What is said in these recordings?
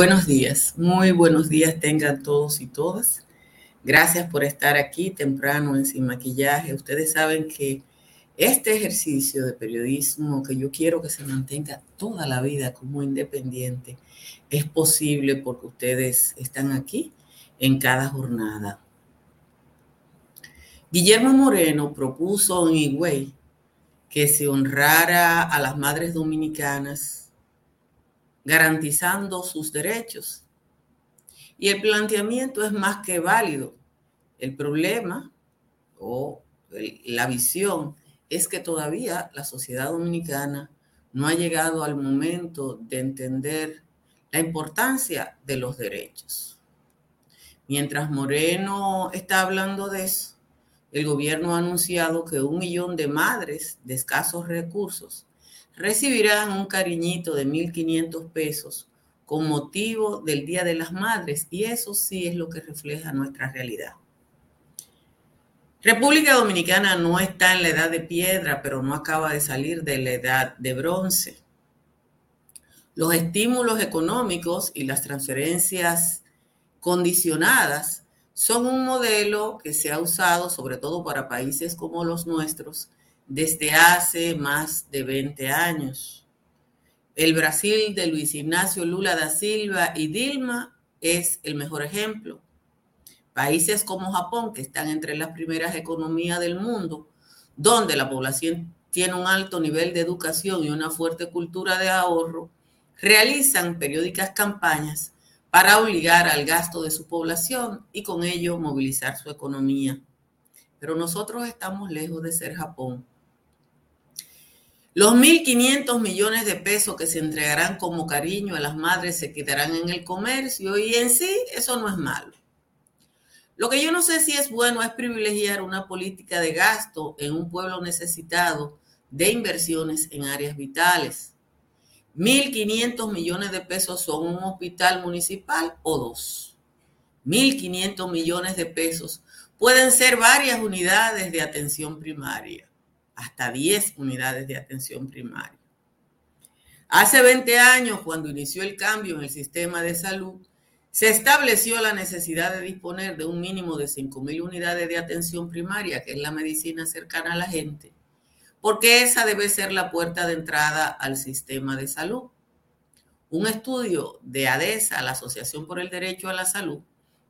Buenos días, muy buenos días tengan todos y todas. Gracias por estar aquí temprano en Sin Maquillaje. Ustedes saben que este ejercicio de periodismo que yo quiero que se mantenga toda la vida como independiente es posible porque ustedes están aquí en cada jornada. Guillermo Moreno propuso en Higüey que se honrara a las madres dominicanas garantizando sus derechos. Y el planteamiento es más que válido. El problema o la visión es que todavía la sociedad dominicana no ha llegado al momento de entender la importancia de los derechos. Mientras Moreno está hablando de eso, el gobierno ha anunciado que un millón de madres de escasos recursos recibirán un cariñito de 1.500 pesos con motivo del Día de las Madres y eso sí es lo que refleja nuestra realidad. República Dominicana no está en la edad de piedra, pero no acaba de salir de la edad de bronce. Los estímulos económicos y las transferencias condicionadas son un modelo que se ha usado sobre todo para países como los nuestros desde hace más de 20 años. El Brasil de Luis Ignacio Lula da Silva y Dilma es el mejor ejemplo. Países como Japón, que están entre las primeras economías del mundo, donde la población tiene un alto nivel de educación y una fuerte cultura de ahorro, realizan periódicas campañas para obligar al gasto de su población y con ello movilizar su economía. Pero nosotros estamos lejos de ser Japón. Los 1.500 millones de pesos que se entregarán como cariño a las madres se quedarán en el comercio y en sí eso no es malo. Lo que yo no sé si es bueno es privilegiar una política de gasto en un pueblo necesitado de inversiones en áreas vitales. 1.500 millones de pesos son un hospital municipal o dos. 1.500 millones de pesos pueden ser varias unidades de atención primaria hasta 10 unidades de atención primaria. Hace 20 años, cuando inició el cambio en el sistema de salud, se estableció la necesidad de disponer de un mínimo de 5.000 unidades de atención primaria, que es la medicina cercana a la gente, porque esa debe ser la puerta de entrada al sistema de salud. Un estudio de ADESA, la Asociación por el Derecho a la Salud,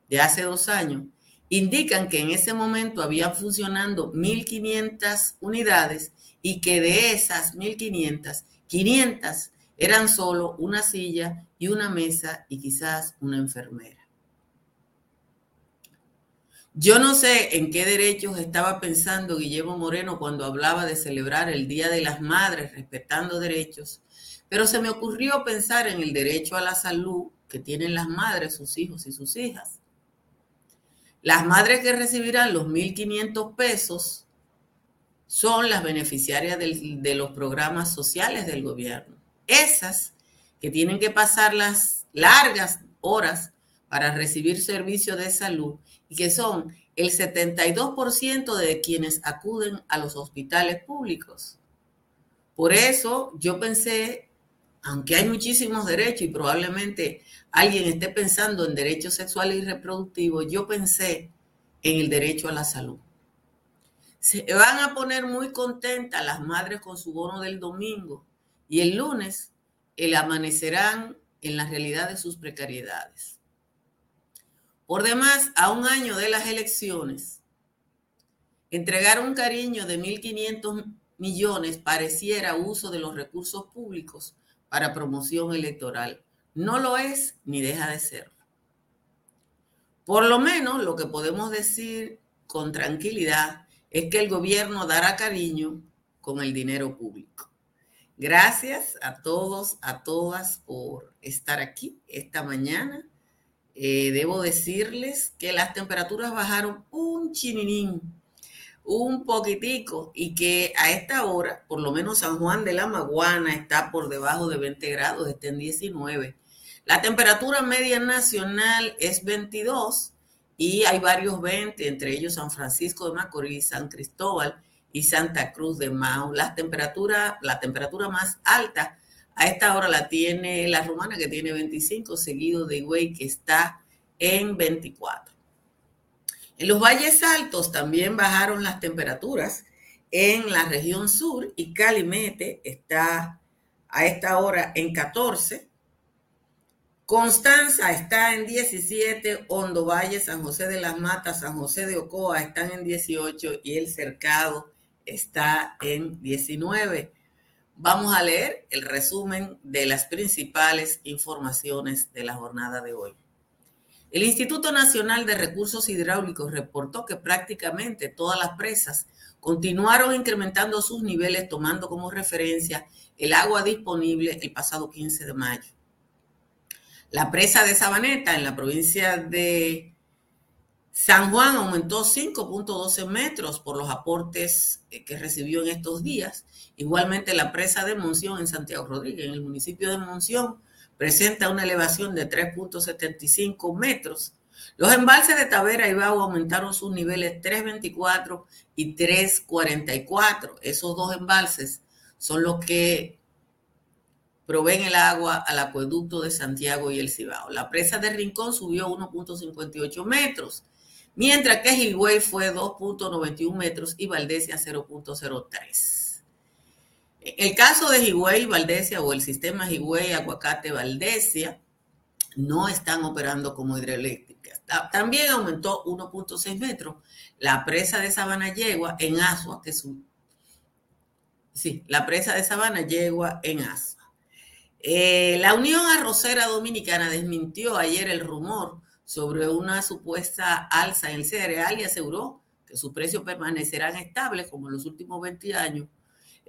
de hace dos años, indican que en ese momento habían funcionando 1.500 unidades y que de esas 1.500, 500 eran solo una silla y una mesa y quizás una enfermera. Yo no sé en qué derechos estaba pensando Guillermo Moreno cuando hablaba de celebrar el Día de las Madres respetando derechos, pero se me ocurrió pensar en el derecho a la salud que tienen las madres, sus hijos y sus hijas. Las madres que recibirán los 1.500 pesos son las beneficiarias de los programas sociales del gobierno. Esas que tienen que pasar las largas horas para recibir servicios de salud y que son el 72% de quienes acuden a los hospitales públicos. Por eso yo pensé, aunque hay muchísimos derechos y probablemente alguien esté pensando en derechos sexuales y reproductivos, yo pensé en el derecho a la salud. Se van a poner muy contentas las madres con su bono del domingo y el lunes el amanecerán en la realidad de sus precariedades. Por demás, a un año de las elecciones, entregar un cariño de 1.500 millones pareciera uso de los recursos públicos para promoción electoral no lo es ni deja de serlo. Por lo menos lo que podemos decir con tranquilidad es que el gobierno dará cariño con el dinero público. Gracias a todos, a todas por estar aquí esta mañana. Eh, debo decirles que las temperaturas bajaron un chininín, un poquitico, y que a esta hora, por lo menos San Juan de la Maguana está por debajo de 20 grados, está en 19. La temperatura media nacional es 22 y hay varios 20, entre ellos San Francisco de Macorís, San Cristóbal y Santa Cruz de Mao. La temperatura, la temperatura más alta A esta hora la tiene la romana que tiene 25, seguido de Higüey que está en 24. En los valles altos también bajaron las temperaturas en la región sur y Calimete está a esta hora en 14. Constanza está en 17, Hondo Valle, San José de las Matas, San José de Ocoa están en 18 y el Cercado está en 19. Vamos a leer el resumen de las principales informaciones de la jornada de hoy. El Instituto Nacional de Recursos Hidráulicos reportó que prácticamente todas las presas continuaron incrementando sus niveles tomando como referencia el agua disponible el pasado 15 de mayo. La presa de Sabaneta en la provincia de San Juan aumentó 5.12 metros por los aportes eh, que recibió en estos días. Igualmente la presa de Monción en Santiago Rodríguez, en el municipio de Monción, presenta una elevación de 3.75 metros. Los embalses de Tavera y Bau aumentaron sus niveles 3.24 y 3.44. Esos dos embalses son los que proveen el agua al acueducto de Santiago y el Cibao. La presa de Rincón subió 1.58 metros, mientras que Higüey fue 2.91 metros y Valdesia 0.03. El caso de Higüey Valdesia o el sistema Higüey Aguacate Valdesia no están operando como hidroeléctricas. También aumentó 1.6 metros la presa de Sabana Yegua en Asua, que es. Sí, la presa de Sabana Yegua en Asua. Eh, la Unión Arrocera Dominicana desmintió ayer el rumor sobre una supuesta alza en el cereal y aseguró que sus precios permanecerán estables como en los últimos 20 años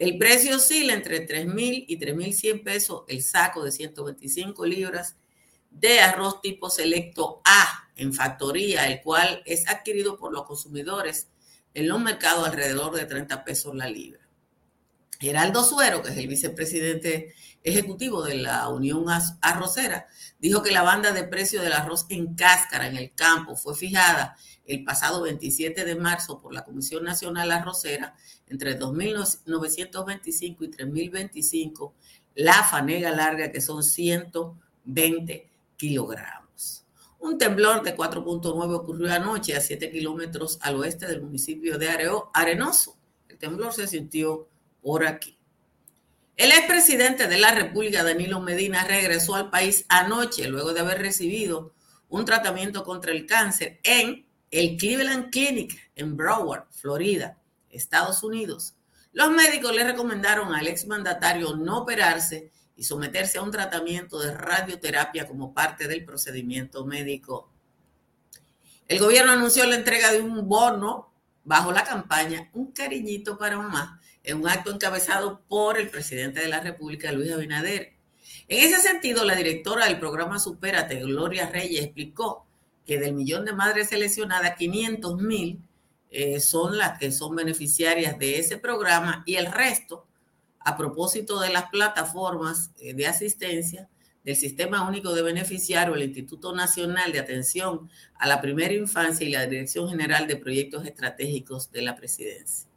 el precio oscila entre 3.000 y 3.100 pesos el saco de 125 libras de arroz tipo selecto A en factoría, el cual es adquirido por los consumidores en los mercados alrededor de 30 pesos la libra. Geraldo Suero, que es el vicepresidente ejecutivo de la Unión Arrocera, dijo que la banda de precio del arroz en cáscara en el campo fue fijada el pasado 27 de marzo por la Comisión Nacional Arrocera entre 2.925 y 3.025 la fanega larga que son 120 kilogramos. Un temblor de 4.9 ocurrió anoche a 7 kilómetros al oeste del municipio de Arenoso. El temblor se sintió por aquí. El expresidente de la República, Danilo Medina, regresó al país anoche luego de haber recibido un tratamiento contra el cáncer en el Cleveland Clinic en Broward, Florida, Estados Unidos. Los médicos le recomendaron al exmandatario no operarse y someterse a un tratamiento de radioterapia como parte del procedimiento médico. El gobierno anunció la entrega de un bono bajo la campaña Un cariñito para mamá en un acto encabezado por el presidente de la República, Luis Abinader. En ese sentido, la directora del programa Supérate, Gloria Reyes, explicó que del millón de madres seleccionadas, 500 mil eh, son las que son beneficiarias de ese programa y el resto, a propósito de las plataformas eh, de asistencia del Sistema Único de Beneficiarios, el Instituto Nacional de Atención a la Primera Infancia y la Dirección General de Proyectos Estratégicos de la Presidencia.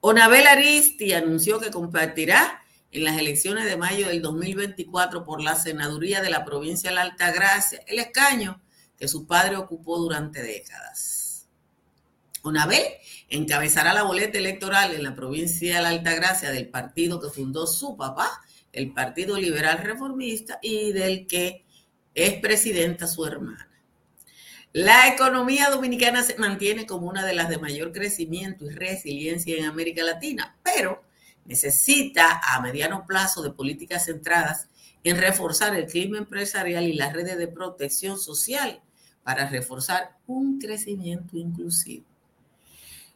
Onabel Aristi anunció que compartirá en las elecciones de mayo del 2024 por la senaduría de la provincia de la Altagracia el escaño que su padre ocupó durante décadas. Onabel encabezará la boleta electoral en la provincia de la Altagracia del partido que fundó su papá, el Partido Liberal Reformista, y del que es presidenta su hermana. La economía dominicana se mantiene como una de las de mayor crecimiento y resiliencia en América Latina, pero necesita a mediano plazo de políticas centradas en reforzar el clima empresarial y las redes de protección social para reforzar un crecimiento inclusivo.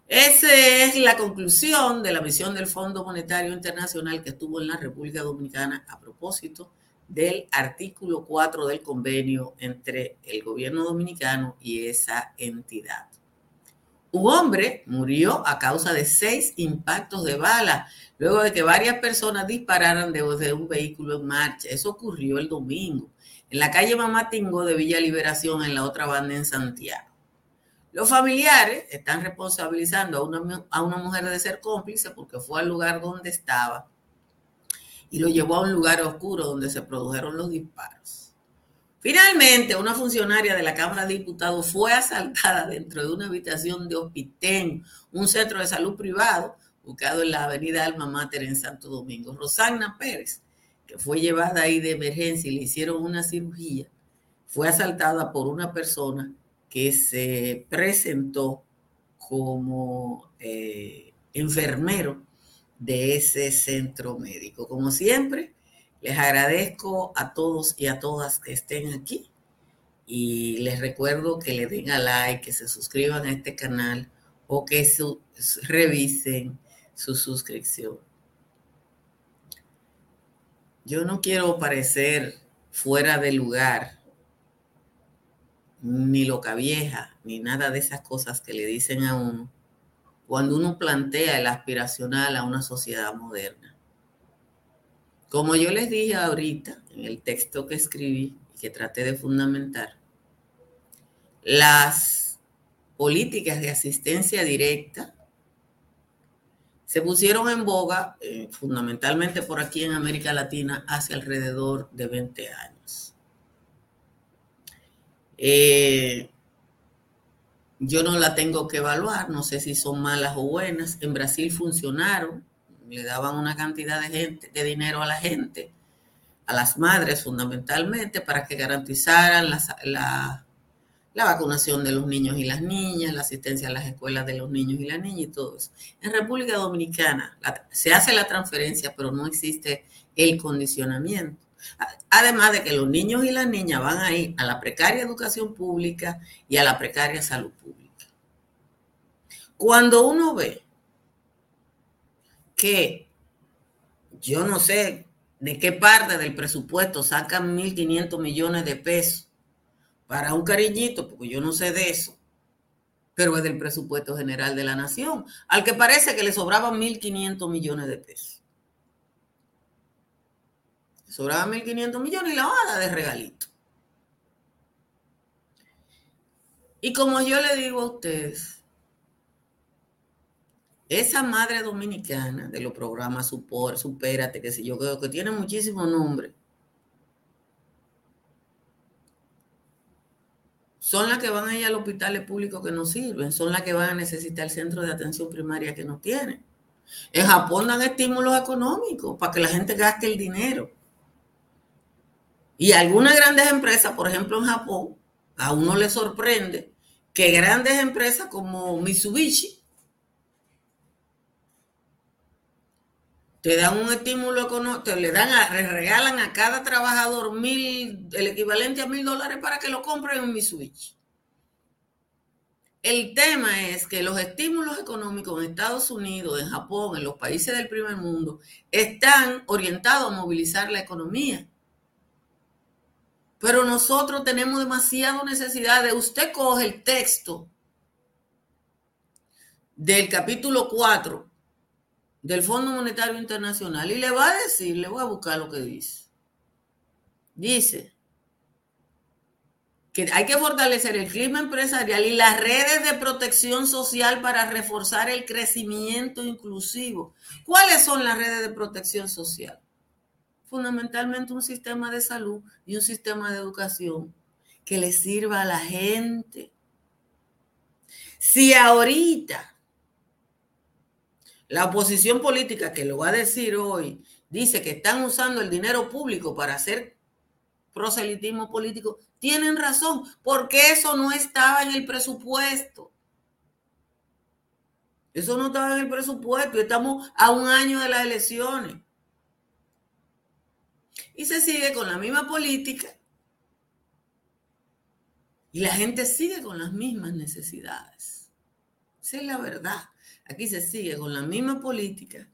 Esa es la conclusión de la misión del Fondo Monetario Internacional que estuvo en la República Dominicana a propósito del artículo 4 del convenio entre el gobierno dominicano y esa entidad. Un hombre murió a causa de seis impactos de bala luego de que varias personas dispararan desde un vehículo en marcha. Eso ocurrió el domingo en la calle Mamatingo de Villa Liberación en la otra banda en Santiago. Los familiares están responsabilizando a una, a una mujer de ser cómplice porque fue al lugar donde estaba y lo llevó a un lugar oscuro donde se produjeron los disparos. Finalmente, una funcionaria de la Cámara de Diputados fue asaltada dentro de una habitación de Hospitén, un centro de salud privado ubicado en la avenida Alma Mater en Santo Domingo. Rosagna Pérez, que fue llevada ahí de emergencia y le hicieron una cirugía, fue asaltada por una persona que se presentó como eh, enfermero de ese centro médico. Como siempre, les agradezco a todos y a todas que estén aquí y les recuerdo que le den a like, que se suscriban a este canal o que revisen su suscripción. Yo no quiero parecer fuera de lugar, ni loca vieja, ni nada de esas cosas que le dicen a uno cuando uno plantea el aspiracional a una sociedad moderna. Como yo les dije ahorita en el texto que escribí y que traté de fundamentar, las políticas de asistencia directa se pusieron en boga eh, fundamentalmente por aquí en América Latina hace alrededor de 20 años. Eh, yo no la tengo que evaluar, no sé si son malas o buenas. En Brasil funcionaron, le daban una cantidad de, gente, de dinero a la gente, a las madres fundamentalmente, para que garantizaran la la vacunación de los niños y las niñas, la asistencia a las escuelas de los niños y las niñas y todo eso. En República Dominicana se hace la transferencia, pero no existe el condicionamiento. Además de que los niños y las niñas van a ir a la precaria educación pública y a la precaria salud pública. Cuando uno ve que yo no sé de qué parte del presupuesto sacan 1.500 millones de pesos para un cariñito, porque yo no sé de eso, pero es del presupuesto general de la nación, al que parece que le sobraban 1.500 millones de pesos. Le sobraban 1.500 millones y la van de regalito. Y como yo le digo a ustedes, esa madre dominicana de los programas Supor, Supérate, que sé yo, creo que tiene muchísimos nombres son las que van a ir al hospital público que no sirven, son las que van a necesitar el centro de atención primaria que no tienen. En Japón dan estímulos económicos para que la gente gaste el dinero. Y algunas grandes empresas, por ejemplo en Japón, a uno le sorprende que grandes empresas como Mitsubishi te dan un estímulo económico, te le dan, a, regalan a cada trabajador mil, el equivalente a mil dólares para que lo compren en Mitsubishi. El tema es que los estímulos económicos en Estados Unidos, en Japón, en los países del primer mundo, están orientados a movilizar la economía. Pero nosotros tenemos demasiada necesidad de, usted coge el texto del capítulo 4 del Fondo Monetario Internacional y le va a decir, le voy a buscar lo que dice. Dice que hay que fortalecer el clima empresarial y las redes de protección social para reforzar el crecimiento inclusivo. ¿Cuáles son las redes de protección social? Fundamentalmente un sistema de salud y un sistema de educación que le sirva a la gente. Si ahorita la oposición política que lo va a decir hoy dice que están usando el dinero público para hacer proselitismo político. Tienen razón, porque eso no estaba en el presupuesto. Eso no estaba en el presupuesto. Estamos a un año de las elecciones. Y se sigue con la misma política. Y la gente sigue con las mismas necesidades. Esa es la verdad. Aquí se sigue con la misma política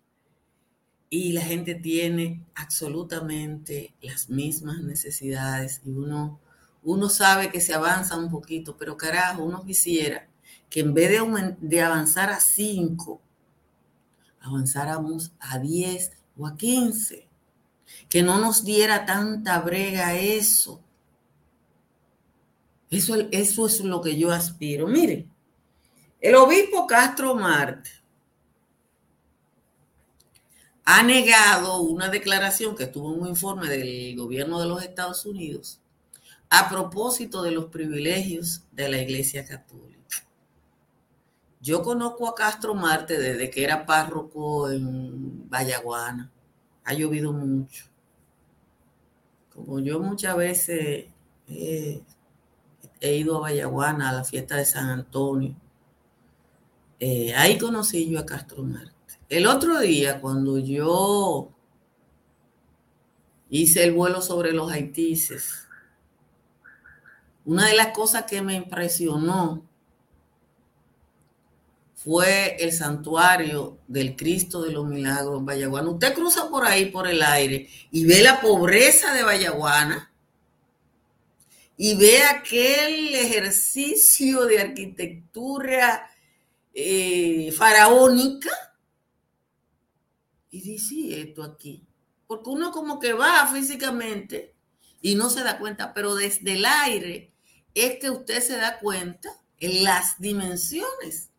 y la gente tiene absolutamente las mismas necesidades y uno, uno sabe que se avanza un poquito, pero carajo, uno quisiera que en vez de, de avanzar a 5, avanzáramos a 10 o a 15, que no nos diera tanta brega eso. Eso, eso es lo que yo aspiro. Miren, el obispo Castro Marte ha negado una declaración que estuvo en un informe del gobierno de los Estados Unidos a propósito de los privilegios de la Iglesia Católica. Yo conozco a Castro Marte desde que era párroco en Vallaguana. Ha llovido mucho. Como yo muchas veces he, ido a Vallaguana a la fiesta de San Antonio, eh, ahí conocí yo a Castro Marte. El otro día, cuando yo hice el vuelo sobre los haitises, una de las cosas que me impresionó fue el santuario del Cristo de los Milagros en Vallaguana. Usted cruza por ahí, por el aire, y ve la pobreza de Vallaguana y ve aquel ejercicio de arquitectura eh, faraónica y dice, esto aquí. Porque uno como que va físicamente y no se da cuenta, pero desde el aire es que usted se da cuenta en las dimensiones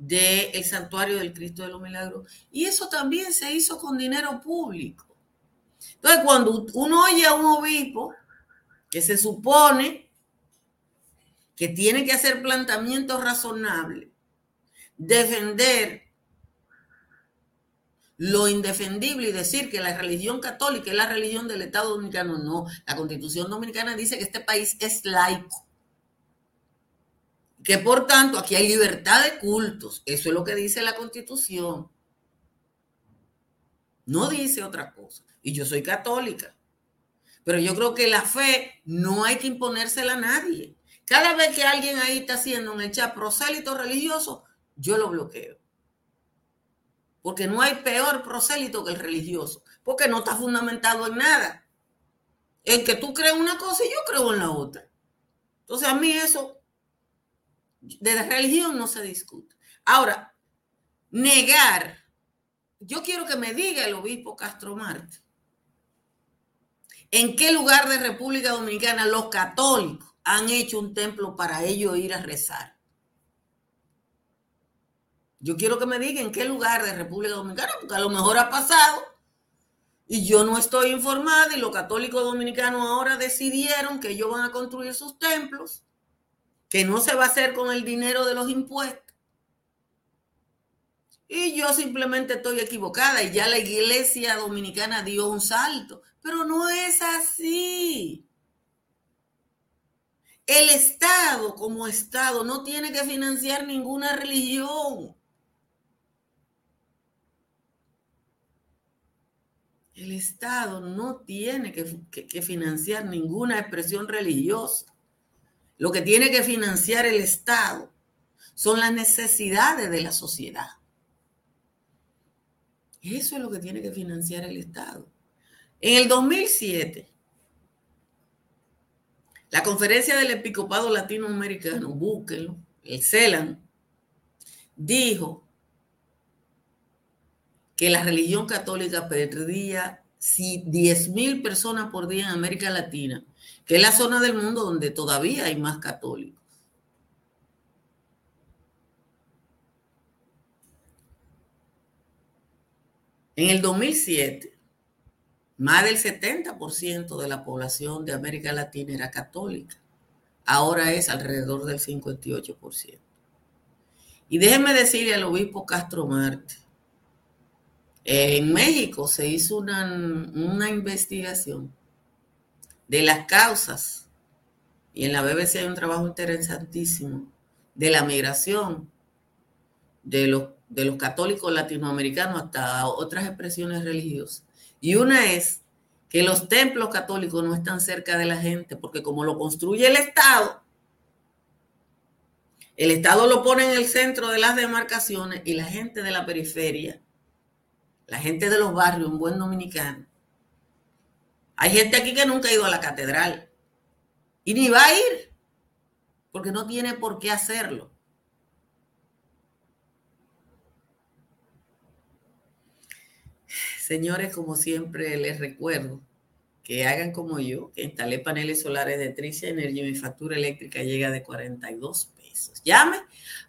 del santuario del Cristo de los Milagros. Y eso también se hizo con dinero público. Entonces, cuando uno oye a un obispo que se supone que tiene que hacer planteamientos razonables, defender lo indefendible y decir que la religión católica es la religión del Estado Dominicano, no. La constitución dominicana dice que este país es laico que por tanto aquí hay libertad de cultos. Eso es lo que dice la constitución. No dice otra cosa. Y yo soy católica. Pero yo creo que la fe no hay que imponérsela a nadie. Cada vez que alguien ahí está haciendo un chat prosélito religioso, yo lo bloqueo. Porque no hay peor prosélito que el religioso. Porque no está fundamentado en nada. En que tú crees una cosa y yo creo en la otra. Entonces a mí eso de religión no se discute. Ahora, negar, yo quiero que me diga el obispo Castro Marte, ¿en qué lugar de República Dominicana los católicos han hecho un templo para ellos ir a rezar? Yo quiero que me diga en qué lugar de República Dominicana, porque a lo mejor ha pasado y yo no estoy informada y los católicos dominicanos ahora decidieron que ellos van a construir sus templos que no se va a hacer con el dinero de los impuestos. Y yo simplemente estoy equivocada y ya la iglesia dominicana dio un salto, pero no es así. El Estado como Estado no tiene que financiar ninguna religión. El Estado no tiene que, financiar ninguna expresión religiosa. Lo que tiene que financiar el Estado son las necesidades de la sociedad. Eso es lo que tiene que financiar el Estado. En el 2007, la conferencia del Episcopado Latinoamericano, búsquenlo, el CELAN, dijo que la religión católica perdía 10 mil personas por día en América Latina que es la zona del mundo donde todavía hay más católicos. En el 2007, más del 70% de la población de América Latina era católica. Ahora es alrededor del 58%. Y déjeme decirle al obispo Castro Marte, en México se hizo una, una investigación de las causas, y en la BBC hay un trabajo interesantísimo, de la migración de los, de los católicos latinoamericanos hasta otras expresiones religiosas. Y una es que los templos católicos no están cerca de la gente, porque como lo construye el Estado, el Estado lo pone en el centro de las demarcaciones y la gente de la periferia, la gente de los barrios, un buen dominicano, hay gente aquí que nunca ha ido a la catedral y ni va a ir porque no tiene por qué hacerlo. Señores, como siempre les recuerdo que hagan como yo, que instalé paneles solares de Tricia Energía y mi factura eléctrica llega de 42 pesos. pesos. Llame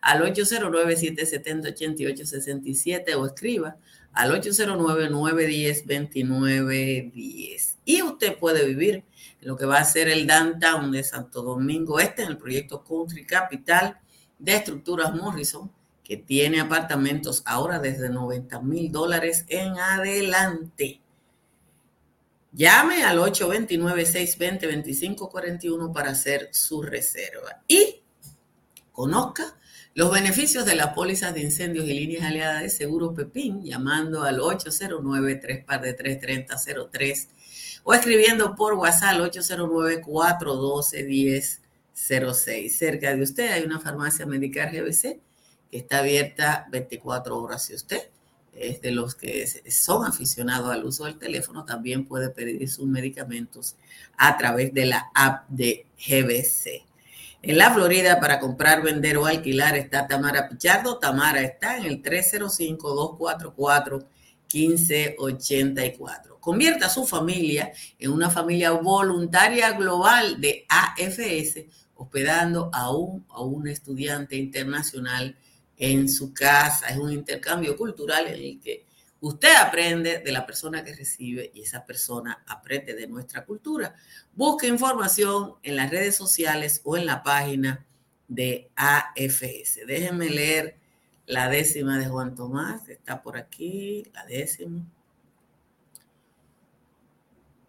al 809-770-8867 o escriba al 809-910-2910. Y usted puede vivir en lo que va a ser el downtown de Santo Domingo Este, en el proyecto Country Capital de Estructuras Morrison, que tiene apartamentos ahora desde 90 mil dólares en adelante. Llame al 829-620-2541 para hacer su reserva y conozca los beneficios de las pólizas de incendios y líneas aliadas de seguro Pepín llamando al 809-3 o escribiendo por WhatsApp al 809-412-1006. Cerca de usted hay una farmacia Medicar GBC que está abierta 24 horas. Si usted es de los que son aficionados al uso del teléfono, también puede pedir sus medicamentos a través de la app de GBC. En la Florida, para comprar, vender o alquilar, está Tamara Pichardo. Tamara está en el 305-244-1584. Convierta a su familia en una familia voluntaria global de AFS, hospedando a un, a un estudiante internacional en su casa. Es un intercambio cultural en el que usted aprende de la persona que recibe y esa persona aprende de nuestra cultura. Busque información en las redes sociales o en la página de AFS. Déjenme leer la décima de Juan Tomás. Está por aquí, la décima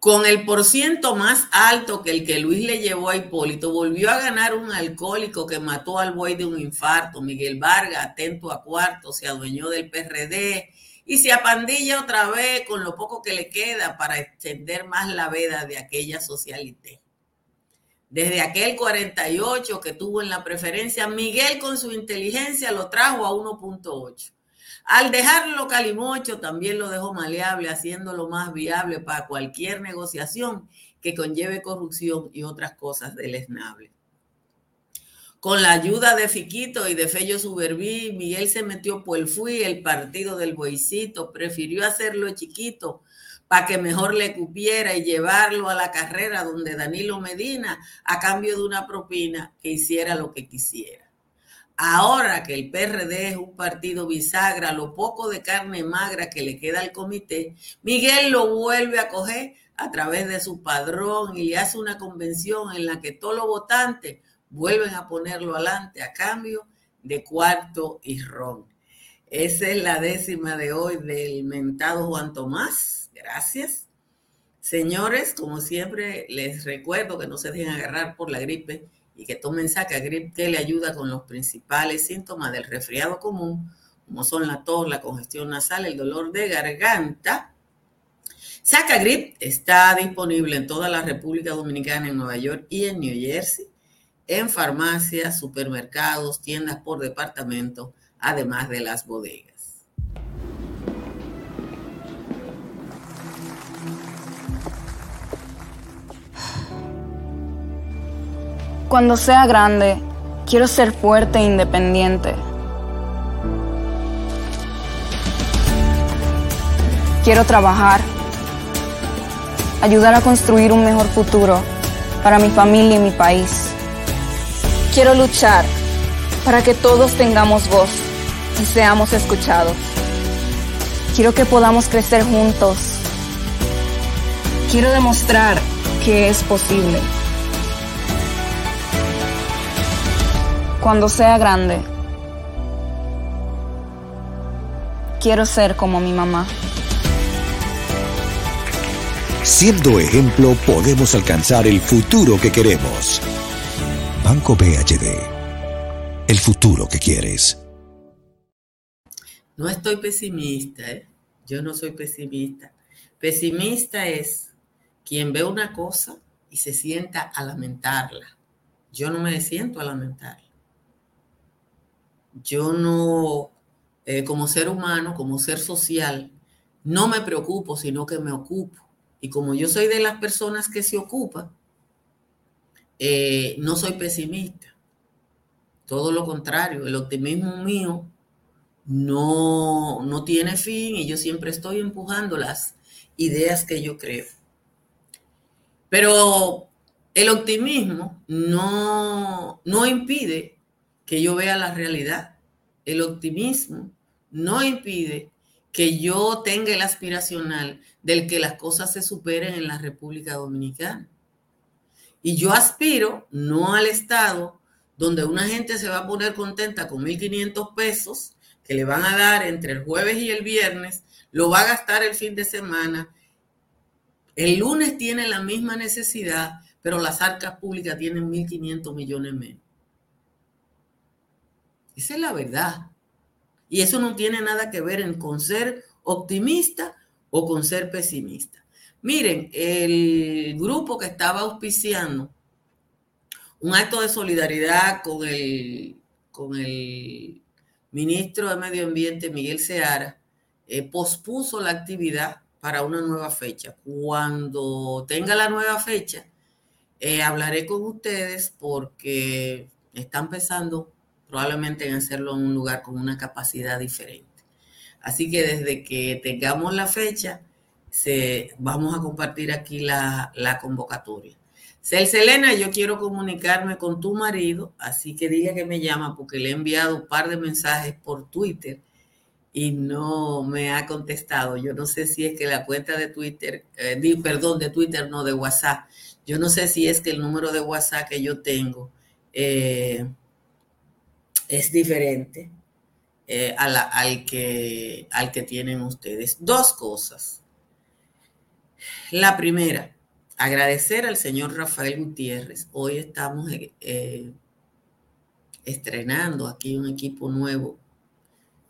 con el porciento más alto que el que Luis le llevó a Hipólito, volvió a ganar un alcohólico que mató al buey de un infarto. Miguel Vargas, atento a cuarto, se adueñó del PRD y se apandilla otra vez con lo poco que le queda para extender más la veda de aquella socialité. Desde aquel 48 que tuvo en la preferencia, Miguel con su inteligencia lo trajo a 1.8. Al dejarlo calimocho, también lo dejó maleable, haciéndolo más viable para cualquier negociación que conlleve corrupción y otras cosas deleznables. Con la ayuda de Fiquito y de Fello Suberví, Miguel se metió por el fui, el partido del boicito, prefirió hacerlo chiquito para que mejor le cupiera y llevarlo a la carrera donde Danilo Medina, a cambio de una propina, que hiciera lo que quisiera. Ahora que el PRD es un partido bisagra, lo poco de carne magra que le queda al comité, Miguel lo vuelve a coger a través de su padrón y le hace una convención en la que todos los votantes vuelven a ponerlo adelante a cambio de cuarto y ron. Esa es la décima de hoy del mentado Juan Tomás. Gracias. Señores, como siempre, les recuerdo que no se dejen agarrar por la gripe y que tomen Sacagrip que le ayuda con los principales síntomas del resfriado común, como son la tos, la congestión nasal, el dolor de garganta. Sacagrip está disponible en toda la República Dominicana, en Nueva York y en New Jersey, en farmacias, supermercados, tiendas por departamento, además de las bodegas. Cuando sea grande, quiero ser fuerte e independiente. Quiero trabajar, ayudar a construir un mejor futuro para mi familia y mi país. Quiero luchar para que todos tengamos voz y seamos escuchados. Quiero que podamos crecer juntos. Quiero demostrar que es posible. Cuando sea grande, quiero ser como mi mamá. Siendo ejemplo, podemos alcanzar el futuro que queremos. Banco BHD. El futuro que quieres. No estoy pesimista, ¿eh? Yo no soy pesimista. Pesimista es quien ve una cosa y se sienta a lamentarla. Yo no me siento a lamentarla yo no, eh, como ser humano, como ser social, no me preocupo, sino que me ocupo. Y como yo soy de las personas que se ocupan, eh, no soy pesimista. Todo lo contrario, el optimismo mío no, no tiene fin y yo siempre estoy empujando las ideas que yo creo. Pero el optimismo no, no impide que yo vea la realidad. El optimismo no impide que yo tenga el aspiracional del que las cosas se superen en la República Dominicana. Y yo aspiro no al Estado donde una gente se va a poner contenta con 1.500 pesos que le van a dar entre el jueves y el viernes, lo va a gastar el fin de semana. El lunes tiene la misma necesidad, pero las arcas públicas tienen 1.500 millones menos. Esa es la verdad. Y eso no tiene nada que ver con ser optimista o con ser pesimista. Miren, el grupo que estaba auspiciando un acto de solidaridad con el, con el ministro de Medio Ambiente, Miguel Seara, eh, pospuso la actividad para una nueva fecha. Cuando tenga la nueva fecha, eh, hablaré con ustedes porque están pensando probablemente en hacerlo en un lugar con una capacidad diferente. Así que desde que tengamos la fecha, se, vamos a compartir aquí la, la convocatoria. Selena, yo quiero comunicarme con tu marido, así que dile que me llama porque le he enviado un par de mensajes por Twitter y no me ha contestado. Yo no sé si es que la cuenta de Twitter, eh, perdón, de Twitter, no, de WhatsApp. Yo no sé si es que el número de WhatsApp que yo tengo eh, es diferente eh, al, que, al que tienen ustedes. Dos cosas. La primera, agradecer al señor Rafael Gutiérrez. Hoy estamos eh, estrenando aquí un equipo nuevo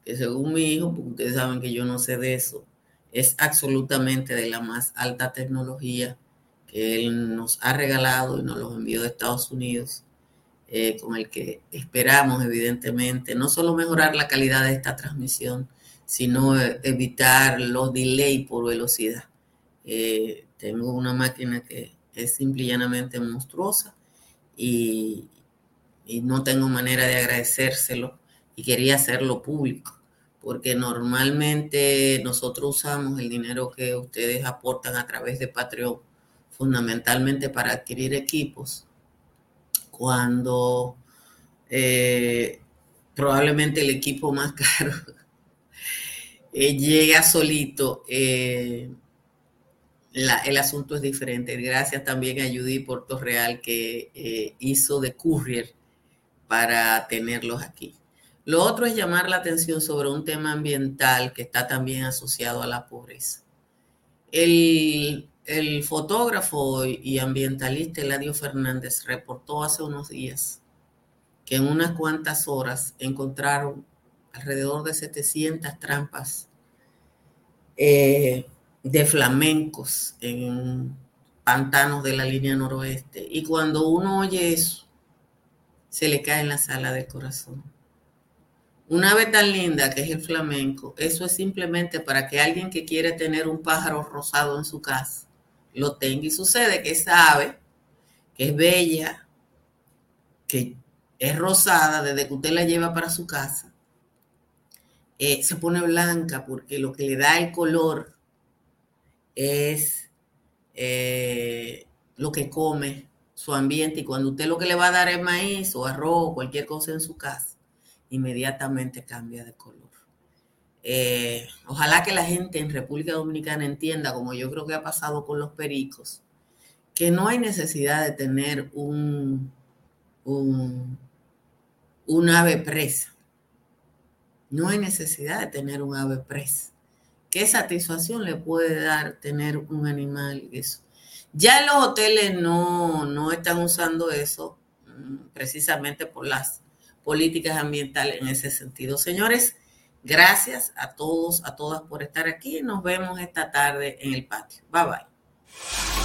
que según mi hijo, porque ustedes saben que yo no sé de eso, es absolutamente de la más alta tecnología que él nos ha regalado y nos los envió de Estados Unidos. Eh, con el que esperamos, evidentemente, no solo mejorar la calidad de esta transmisión, sino eh, evitar los delays por velocidad. Eh, tengo una máquina que es simple y llanamente monstruosa y, no tengo manera de agradecérselo y quería hacerlo público porque normalmente nosotros usamos el dinero que ustedes aportan a través de Patreon fundamentalmente para adquirir equipos cuando eh, probablemente el equipo más caro eh, llega solito, el asunto es diferente. Gracias también a Judy Porto Real que hizo de courier para tenerlos aquí. Lo otro es llamar la atención sobre un tema ambiental que está también asociado a la pobreza. El el fotógrafo y ambientalista Eladio Fernández reportó hace unos días que en unas cuantas horas encontraron alrededor de 700 trampas eh, de flamencos en pantanos de la línea noroeste. Y cuando uno oye eso, se le cae en la sala del corazón. Una ave tan linda que es el flamenco, eso es simplemente para que alguien que quiere tener un pájaro rosado en su casa lo tenga. Y sucede que esa ave, que es bella, que es rosada desde que usted la lleva para su casa, eh, se pone blanca porque lo que le da el color es eh, lo que come, su ambiente. Y cuando usted lo que le va a dar es maíz o arroz o cualquier cosa en su casa, inmediatamente cambia de color. Eh, ojalá que la gente en República Dominicana entienda, como yo creo que ha pasado con los pericos, que no hay necesidad de tener un, un, un ave presa. No hay necesidad de tener un ave presa. ¿Qué satisfacción le puede dar tener un animal? Eso. Ya los hoteles no, no están usando eso mm, precisamente por las políticas ambientales en ese sentido. Señores, Gracias a todos, a todas por estar aquí. Nos vemos esta tarde en el patio. Bye bye.